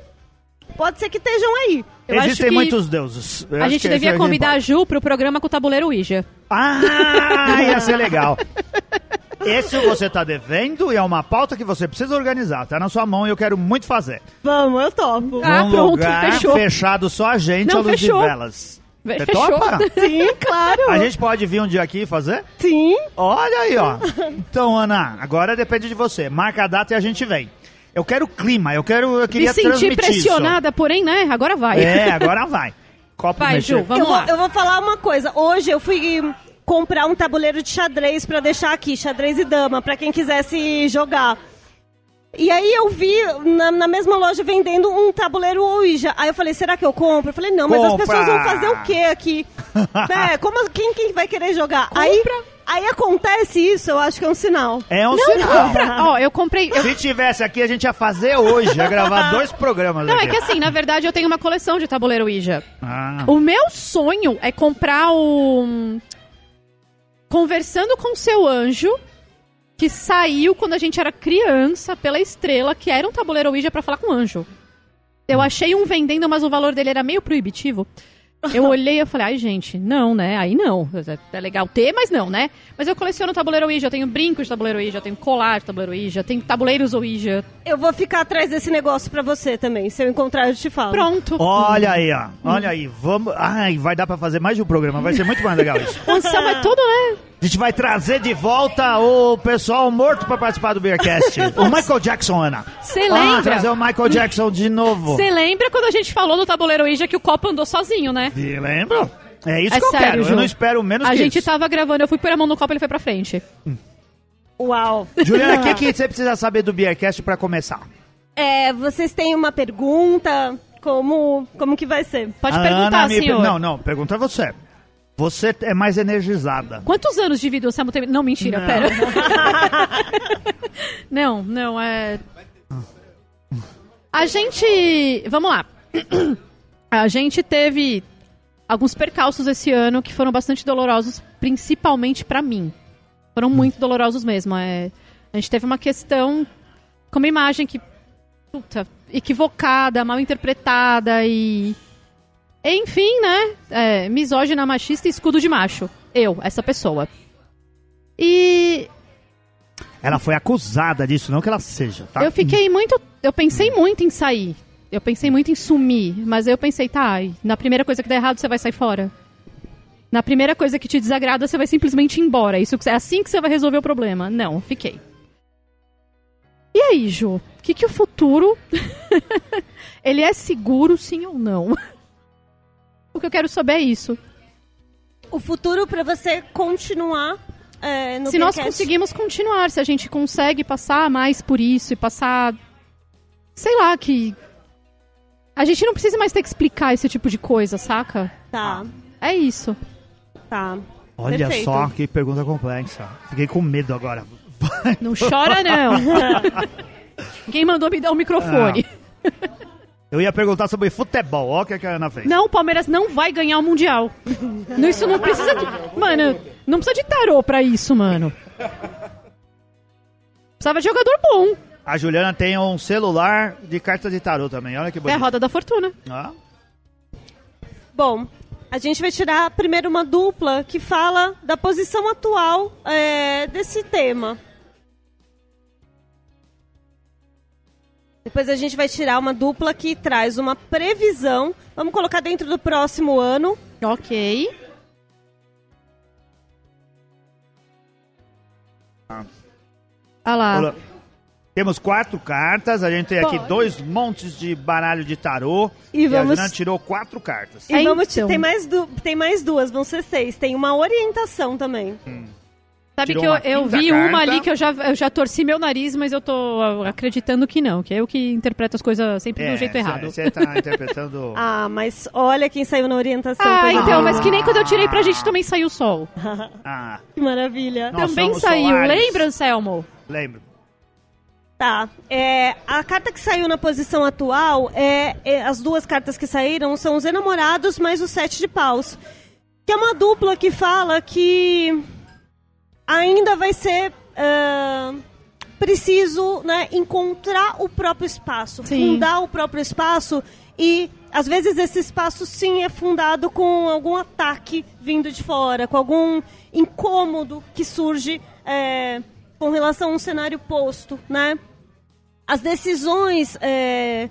pode ser que estejam aí. Eu acho Existem que muitos deuses. Eu a gente devia é convidar a. Ju pro programa com o tabuleiro Ouija. Ah, ia ser legal. Esse você tá devendo e é uma pauta que você precisa organizar. Tá na sua mão e eu quero muito fazer. Vamos, eu topo. Ah, Num pronto, lugar fechou. fechado só a gente, Não, a luz fechou. de velas. Você fechou. topa? Sim, claro. A gente pode vir um dia aqui e fazer? Sim. Olha aí, ó. Então, Ana, agora depende de você. Marca a data e a gente vem. Eu quero clima, eu quero, eu Me queria senti transmitir pressionada, porém, né? Agora vai. Isso. É, agora vai. Copo Vai, mexer. Ju, vamos eu, vou, lá. eu vou falar uma coisa. Hoje eu fui comprar um tabuleiro de xadrez pra deixar aqui, xadrez e dama, pra quem quisesse jogar. E aí eu vi na, na mesma loja vendendo um tabuleiro Ouija. Aí eu falei, será que eu compro? Eu falei, não, mas as Compra! pessoas vão fazer o quê aqui? é, como, quem, quem vai querer jogar? Aí, aí acontece isso, eu acho que é um sinal. É um Não, sinal. compra. Ó, eu comprei. eu- Se tivesse aqui, a gente ia fazer hoje, ia gravar dois programas Não, aqui. é que assim, na verdade, eu tenho uma coleção de tabuleiro Ouija. Ah, O meu sonho é comprar o. Conversando com seu anjo, que saiu quando a gente era criança pela estrela, que era um tabuleiro Ouija pra falar com o anjo. Eu achei um vendendo, mas o valor dele era meio proibitivo. Eu olhei e eu falei, ai gente, não, né? Aí não. É legal ter, mas não, né? Mas eu coleciono tabuleiro Ouija, eu tenho brinco de tabuleiro Ouija, eu tenho colar de tabuleiro Ouija, eu tenho tabuleiros Ouija. Eu vou ficar atrás desse negócio pra você também. Se eu encontrar, eu te falo. Pronto. olha aí, ó. Olha aí. Vamos. Ai, vai dar pra fazer mais de um programa. Vai ser muito mais legal isso. Anselmo é todo, né? A gente vai trazer de volta o pessoal morto pra participar do Beercast. o Michael Jackson, Ana. Você Ah, lembra? trazer o Michael Jackson de novo. Você lembra quando a gente falou no tabuleiro Ouija que o copo andou sozinho, né? E lembra? É isso É que eu sério, quero. Ju. Eu não espero menos A que gente isso. tava gravando, eu fui pôr a mão no copo e ele foi pra frente. Uau. Juliana, o que, que você precisa saber do Beercast pra começar? É, vocês têm uma pergunta? Como, como que vai ser? Pode A perguntar, Ana me senhor. Não, não, pergunta você. Você é mais energizada. Quantos anos de vida o Anselmo tem? Não, mentira, Não. pera. não, não, é... A gente... Vamos lá. A gente teve alguns percalços esse ano que foram bastante dolorosos, principalmente pra mim. Foram muito dolorosos mesmo. É... A gente teve uma questão com uma imagem que... Puta, equivocada, mal interpretada e... Enfim, né? É, misógina, machista e escudo de macho. Eu, essa pessoa. E Ela foi acusada disso, não que ela seja, tá? eu fiquei muito. Eu pensei muito em sair. Eu pensei muito em sumir. Mas eu pensei, tá, na primeira coisa que der errado, você vai sair fora. Na primeira coisa que te desagrada, você vai simplesmente ir embora. Isso é assim que você vai resolver o problema. Não, fiquei. E aí, Ju? O que, que o futuro. Ele é seguro, sim ou não? O que eu quero saber é isso. O futuro pra você continuar é, no se nós conseguimos continuar, se a gente consegue passar mais por isso e passar. Sei lá, que. A gente não precisa mais ter que explicar esse tipo de coisa, saca? Tá, É isso. tá. Olha Perfeito. só que pergunta complexa. Fiquei com medo agora. Não chora, não. Quem mandou me dar o microfone? Eu ia perguntar sobre futebol. Olha o que que a Ana fez. Não, o Palmeiras não vai ganhar o Mundial. Não, Isso não precisa de. Mano, não precisa de tarô pra isso, mano. Precisava de jogador bom. A Juliana tem um celular de carta de tarô também. Olha que É a bonito. roda da fortuna. Ah, Bom, a gente vai tirar primeiro uma dupla que fala da posição atual é, desse tema. Depois a gente vai tirar uma dupla que traz uma previsão. Vamos colocar dentro do próximo ano. Ok. Ah lá. olha- Temos quatro cartas, a gente tem aqui Pode. dois montes de baralho de tarô. E a vamos- Juliana tirou quatro cartas. E É, vamos então. tem, mais du- tem mais duas, vão ser seis. Tem uma orientação também. Sabe Tirou que eu, eu vi carta. uma ali que eu já, eu já torci meu nariz, mas eu tô ah, acreditando que não, que é eu que interpreto as coisas sempre do jeito errado. Você tá interpretando. Ah, mas olha quem saiu na orientação. Ah, então, boa. mas que nem quando eu tirei pra gente também saiu o sol. Ah, Que maravilha. Nós também saiu, solares. lembra, Anselmo? lembro. Tá. É, a carta que saiu na posição atual é, é- As duas cartas que saíram são os enamorados mais o sete de paus. Que é uma dupla que fala que ainda vai ser. ah, preciso né, encontrar o próprio espaço, Sim. fundar o próprio espaço e às vezes esse espaço sim é fundado com algum ataque vindo de fora, com algum incômodo que surge é, com relação a um cenário posto, né? As decisões é,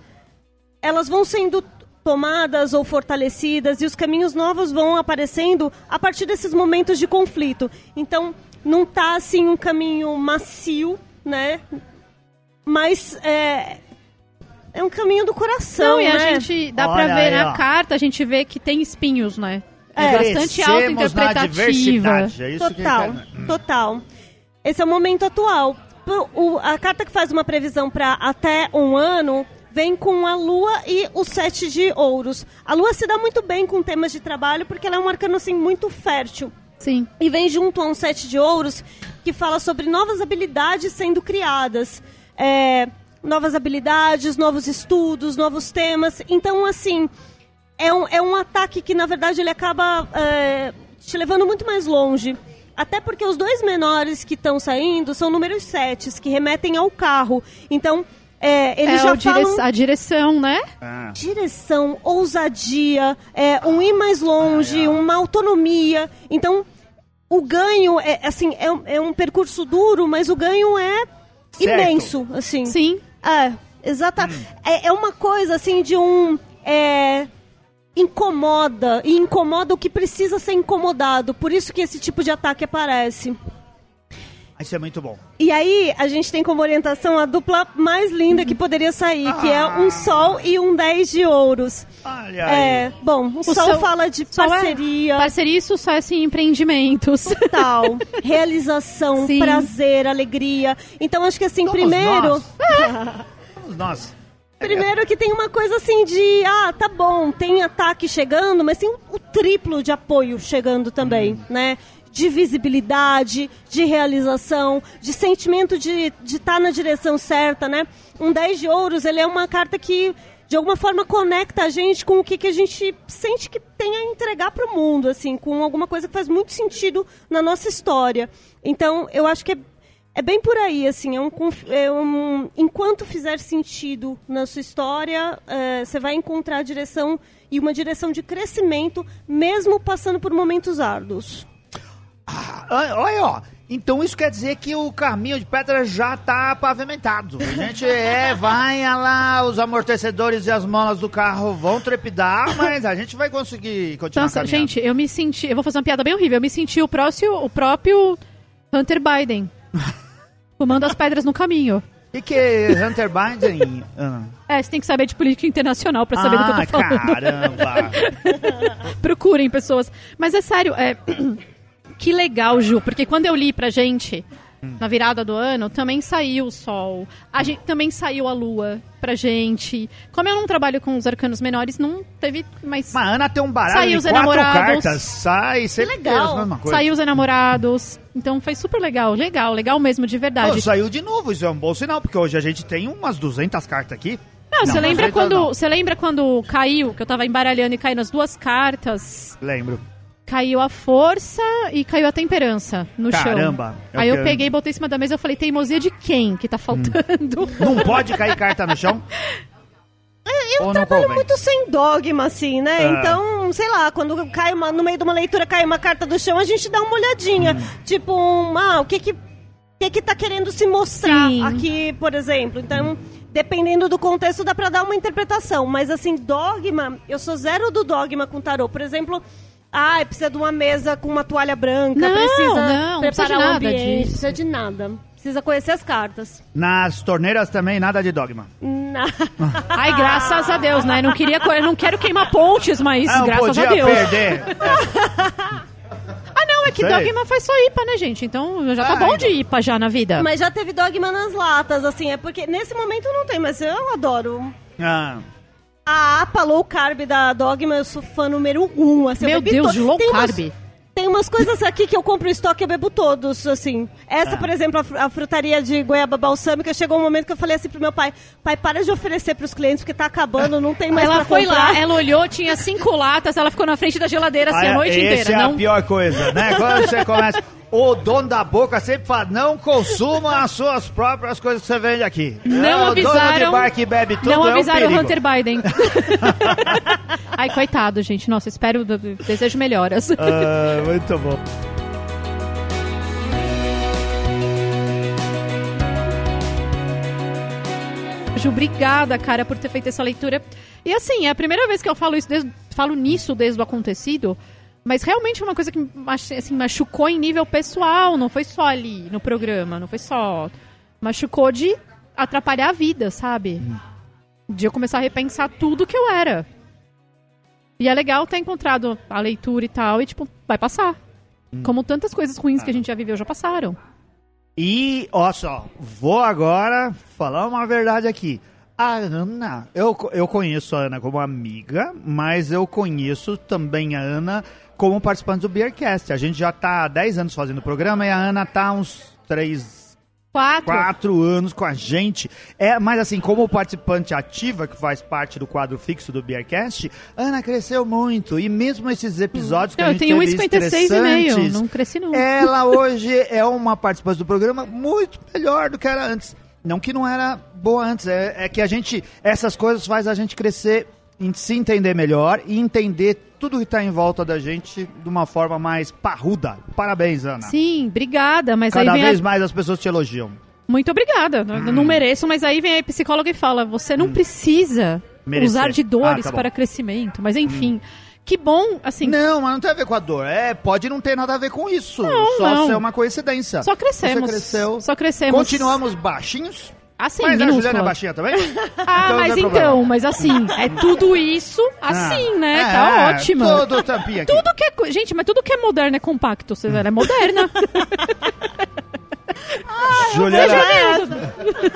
elas vão sendo tomadas ou fortalecidas e os caminhos novos vão aparecendo a partir desses momentos de conflito. Então, não tá assim um caminho macio, né? Mas é, é um caminho do coração, Não, e a né? gente dá Olha pra ver aí, na ó. carta, a gente vê que tem espinhos, né? É, É. bastante Crescemos na auto-interpretativa. diversidade, é isso que Total, eu quero. total. Esse é o momento atual. O- a carta que faz uma previsão para até um ano vem com a lua e o sete de ouros. A lua se dá muito bem com temas de trabalho porque ela é um arcano assim muito fértil. Sim. E vem junto a um sete de ouros que fala sobre novas habilidades sendo criadas. É, novas habilidades, novos estudos, novos temas. Então, assim, é um, é um ataque que, na verdade, ele acaba é, te levando muito mais longe. Até porque os dois menores que estão saindo são números setes, que remetem ao carro. Então, é, eles é já dire- falam a direção, né? Ah, direção, ousadia, é, um ir mais longe, Ah, é. uma autonomia. Então, o ganho é assim é, um- é um percurso duro, mas o ganho é Certo. imenso, assim. Sim. É, exata. Hum. É, é uma coisa assim de um é, incomoda e incomoda o que precisa ser incomodado. Por isso que esse tipo de ataque aparece. Isso é muito bom. E aí, a gente tem como orientação a dupla mais linda que poderia sair, que é um sol e um 10 de ouros. Olha aí. É, bom, o, sol sol- fala de Sol é- parceria, Parceria e sucesso em empreendimentos. total, realização, Sim. prazer, alegria. Então, acho que assim, Somos primeiro... nós. Somos nós. Primeiro que tem uma coisa assim de, ah, tá bom, tem ataque chegando, mas tem o triplo de apoio chegando também, né? De visibilidade, de realização, de sentimento de estar na direção certa, né? Um 10 de ouros, ele é uma carta que, de alguma forma, conecta a gente com o que, que a gente sente que tem a entregar para o mundo, assim, com alguma coisa que faz muito sentido na nossa história. Então, eu acho que é é bem por aí, assim, é um, é um- enquanto fizer sentido na sua história, é, você vai encontrar a direção e uma direção de crescimento, mesmo passando por momentos árduos. Ah, Olha, ó. Então isso quer dizer que o caminho de pedra já tá pavimentado. A gente é, vai ah lá, os amortecedores e as molas do carro vão trepidar, mas a gente vai conseguir continuar Nossa, caminhando. gente, eu me senti. Eu vou fazer uma piada bem horrível. Eu me senti o, próximo, o próprio Hunter Biden. fumando as pedras no caminho. O que, é Hunter Biden? Ah. É, você tem que saber de política internacional pra saber do que eu tô Ah, falando. caramba. Procurem pessoas. Mas é sério, é. Que legal, Ju, porque quando eu li pra gente. Na virada do ano, também saiu o sol. A gente, também saiu a lua pra gente. Como eu não trabalho com os arcanos menores, não teve mais. Mas Ana tem um baralho Saiu os enamorados. cartas, sai sempre legal. mesma coisa. Saiu os enamorados. Então foi super legal. Legal, legal mesmo, de verdade. Oh, saiu de novo, isso é um bom sinal, porque hoje a gente tem umas 200 cartas aqui. Não, você lembra 200 quando. Você lembra quando caiu, que eu tava embaralhando e caiu nas duas cartas? Lembro. Caiu a força e caiu a temperança no Caramba, chão. eu Aí eu quero- peguei, botei em cima da mesa e falei, teimosia de quem que tá faltando? Não pode cair carta no chão? Eu Ou não trabalho convém? muito sem dogma, assim, né? É. Então, sei lá, quando cai uma, no meio de uma leitura cai uma carta do chão, a gente dá uma olhadinha. Tipo, um, ah, o que que, o que que tá querendo se mostrar Sim. aqui, por exemplo. Então, dependendo do contexto, dá pra dar uma interpretação. Mas, assim, dogma, eu sou zero do dogma com tarô. Por exemplo... Ah, precisa de uma mesa com uma toalha branca, Não, precisa não, não precisa preparar de o nada ambiente, disso. precisa de nada. Precisa conhecer as cartas. Nas torneiras também, nada de dogma. Na- Ai, graças a Deus, né? Não queria, eu não quero queimar pontes, mas Ah, não graças podia a Deus. perder. Ah, não, é que Sei. Dogma faz só IPA, né, gente? Então já tá Ah, bom então. de IPA já na vida. Mas já teve dogma nas latas, assim, é porque nesse momento não tem, mas eu adoro. Ah, A APA low carb da Dogma, eu sou fã número um. Assim, eu Meu Deus, to- de low tem umas- carb. Tem umas coisas aqui que eu compro em estoque e eu bebo todos, assim. Essa, Ah. por exemplo, a, a frutaria de goiaba balsâmica, chegou um momento que eu falei assim pro meu pai, pai, para de oferecer pros clientes, porque tá acabando, não tem mais Ela pra foi comprar. lá, ela olhou, tinha cinco latas, ela ficou na frente da geladeira assim a noite esse inteira. é não, a pior coisa, né? Quando você começa... O dono da boca sempre fala, não consuma as suas próprias coisas que você vende aqui. Não é, O dono de avisaram- bar que bebe tudo não é um avisaram o perigo. Hunter Biden. Ai, coitado, gente. Nossa, espero, desejo melhoras. Ah, muito bom. Ju, obrigada, cara, por ter feito essa leitura. E assim, é a primeira vez que eu falo isso, desde- falo nisso desde o acontecido. Mas realmente foi uma coisa que assim, machucou em nível pessoal, não foi só ali no programa, não foi só. Machucou de atrapalhar a vida, sabe? De eu começar a repensar tudo que eu era. E é legal ter encontrado a leitura e tal, e tipo, vai passar. Como tantas coisas ruins que a gente já viveu já passaram. E, ó só, vou agora falar uma verdade aqui. A Ana, eu, eu conheço a Ana como amiga, mas eu conheço também a Ana como participante do Beercast. A gente já tá há 10 anos fazendo o programa e a Ana tá há uns 3, Quatro. quatro anos com a gente. É, mas assim, como participante ativa, que faz parte do quadro fixo do Beercast, a Ana cresceu muito. E mesmo esses episódios que Não, a eu gente tenho teve 1,56,5, estressantes, não cresci não. ela hoje é uma participante do programa muito melhor do que era antes. Não que não era boa antes, é, é que a gente, essas coisas faz a gente crescer, se entender melhor e entender tudo que está em volta da gente de uma forma mais parruda. Parabéns, Ana. Sim, obrigada, mas Cada vez a... mais as pessoas te elogiam. Muito obrigada. Não- Não mereço, mas aí vem a psicóloga e fala: você não precisa Merecer. usar de dores Ah, tá para crescimento. Mas enfim, que bom, assim. Não, mas não tem a ver com a dor. É, pode não ter nada a ver com isso. Não, só não. ser uma coincidência. Só crescemos. Você cresceu. Só crescemos. Continuamos baixinhos. Assim, mas a minúscula. Juliana é baixinha também? Ah, não mas então, mas assim, é tudo isso assim, Ah, né? é, tá é, ótimo. Todo tampinha aqui. Tudo que é. Gente, mas tudo que é moderno é compacto. Você ela é moderna. Juliana, Seja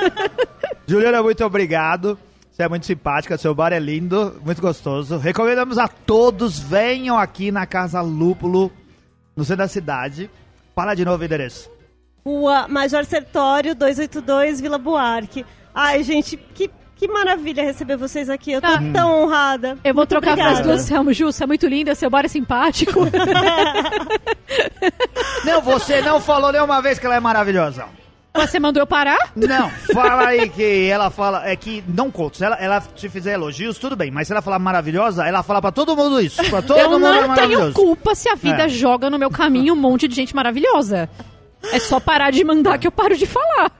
Juliana, muito obrigado. Você é muito simpática, seu bar é lindo, muito gostoso. Recomendamos a todos, venham aqui na Casa Lúpulo, no centro da cidade. Fala de novo o endereço. Rua Major Sertório, 282, Vila Buarque. Ai, gente, que, que maravilha receber vocês aqui. Eu tô Ah. tão honrada. Eu vou Muito trocar obrigada. as duas, Selmo. Ju, você é muito linda, seu bar é simpático. Não, você não falou nenhuma vez que ela é maravilhosa. Você mandou eu parar? Não, fala aí que ela fala, é que não conta. Se ela, ela te fizer elogios, tudo bem, mas se ela falar maravilhosa, ela fala pra todo mundo isso. Pra todo eu mundo é não tenho maravilhoso. culpa se a vida É. joga no meu caminho um monte de gente maravilhosa. É só parar de mandar que eu paro de falar.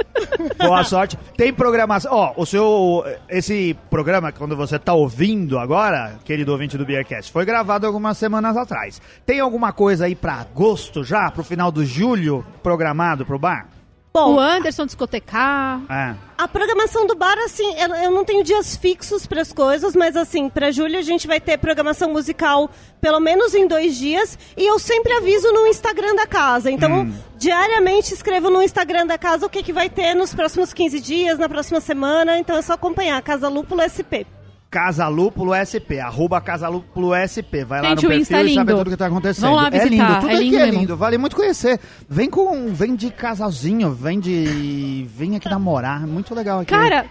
Boa sorte. Tem programação. Ó, o seu. Esse programa, quando você tá ouvindo agora, querido ouvinte do Beercast, foi gravado algumas semanas atrás. Tem alguma coisa aí pra agosto já, pro final do julho, programado pro bar? Bom, O Anderson discotecar. É. A programação do bar, assim, eu, eu não tenho dias fixos para as coisas, mas assim, para julho a gente vai ter programação musical pelo menos em dois dias e eu sempre aviso no Instagram da casa. Então, diariamente escrevo no Instagram da casa o que, que vai ter nos próximos 15 dias, na próxima semana. Então é só acompanhar, Casa Lúpulo SP. Casa Lúpulo SP, arroba Casa Lúpulo SP. Vai lá Gente, no perfil Insta é e sabe lindo. tudo que tá acontecendo. Vão lá É visitar, lindo, tudo é aqui lindo é mesmo. lindo, vale muito conhecer. Vem com, vem de casalzinho, vem de, vem aqui namorar, muito legal aqui. Cara,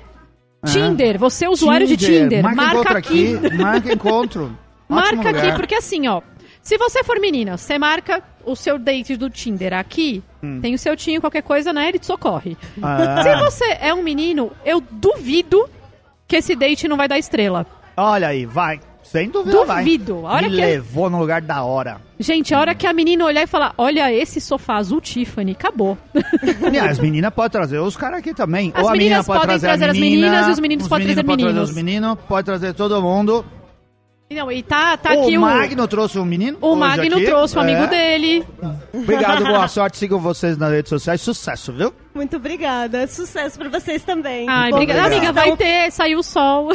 É. Tinder, você é usuário de Tinder, marca, marca encontro aqui. marca encontro. Marca aqui, lugar. porque assim, ó. Se você for menina, você marca o seu date do Tinder aqui, tem o seu tinho, qualquer coisa, né? Ele te socorre. Ah. Se você é um menino, eu duvido que esse date não vai dar estrela. Olha aí, vai. Sem dúvida vai. Duvido. A hora Me que- levou no lugar da hora. Gente, a hora que a menina olhar e falar, olha esse sofá azul Tiffany, acabou. E as meninas podem trazer os caras aqui também. As Ou a menina meninas pode podem trazer, trazer a as menina, meninas e os meninos podem trazer podem meninos. os meninos, pode trazer todo mundo. Não, e tá, tá o aqui o. Magno trouxe um menino. O hoje Magno aqui. trouxe um amigo É. dele. Obrigado, boa sorte. Sigam vocês nas redes sociais. Sucesso, viu? Muito obrigada. Sucesso pra vocês também. Ai, obrigada. Amiga, vai estão- ter, saiu o sol.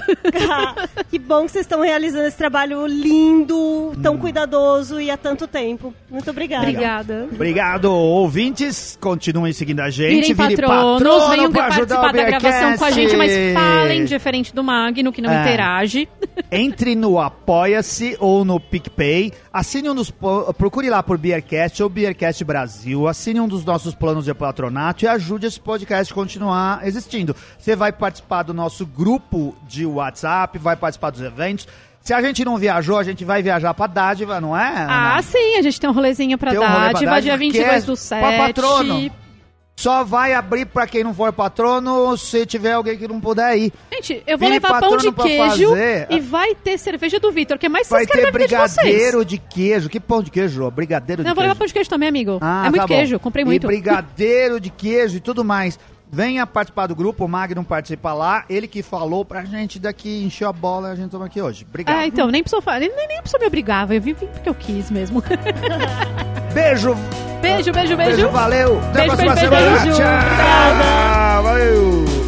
que bom que vocês estão realizando esse trabalho lindo, tão Hum. cuidadoso e há tanto tempo. Muito obrigada. Obrigada. Obrigado, ouvintes. Continuem seguindo a gente. Virem Vire patronos, patrono venham participar o da gravação com a gente, mas falem diferente do Magno, que não É. interage. Entre no Apoia-se ou no PicPay. Assine um dos. Procure lá por Beercast ou Beercast Brasil. Assine um dos nossos planos de patronato e ajude esse podcast a continuar existindo. Você vai participar do nosso grupo de WhatsApp, vai participar dos eventos. Se a gente não viajou, a gente vai viajar pra dádiva, não é? Ana? Ah, sim, a gente tem um rolezinho pra Tem um rolê pra dádiva, dádiva dia que 22 é do pra 7. patrono. Só vai abrir pra quem não for patrono se tiver alguém que não puder ir. Gente, eu vou Vire levar pão de queijo fazer. e vai ter cerveja do Vitor, que é mais Vai vocês ter vida de brigadeiro de queijo. Que pão de queijo? Brigadeiro Não, de eu vou levar queijo. pão de queijo também, amigo. Ah, é muito tá queijo, comprei muito. E brigadeiro de queijo e tudo mais. Venha participar do grupo, o Magno participa lá. Ele que falou pra gente daqui, encheu a bola e a gente toma aqui hoje. Obrigado. Ah, então, nem precisou falar, nem, nem precisou me obrigar, eu vim vim porque eu quis mesmo. Beijo, beijo, beijo, beijo. beijo, valeu. Até Beijo, a próxima beijo, semana. beijo. Tchau. Obrigada. Valeu.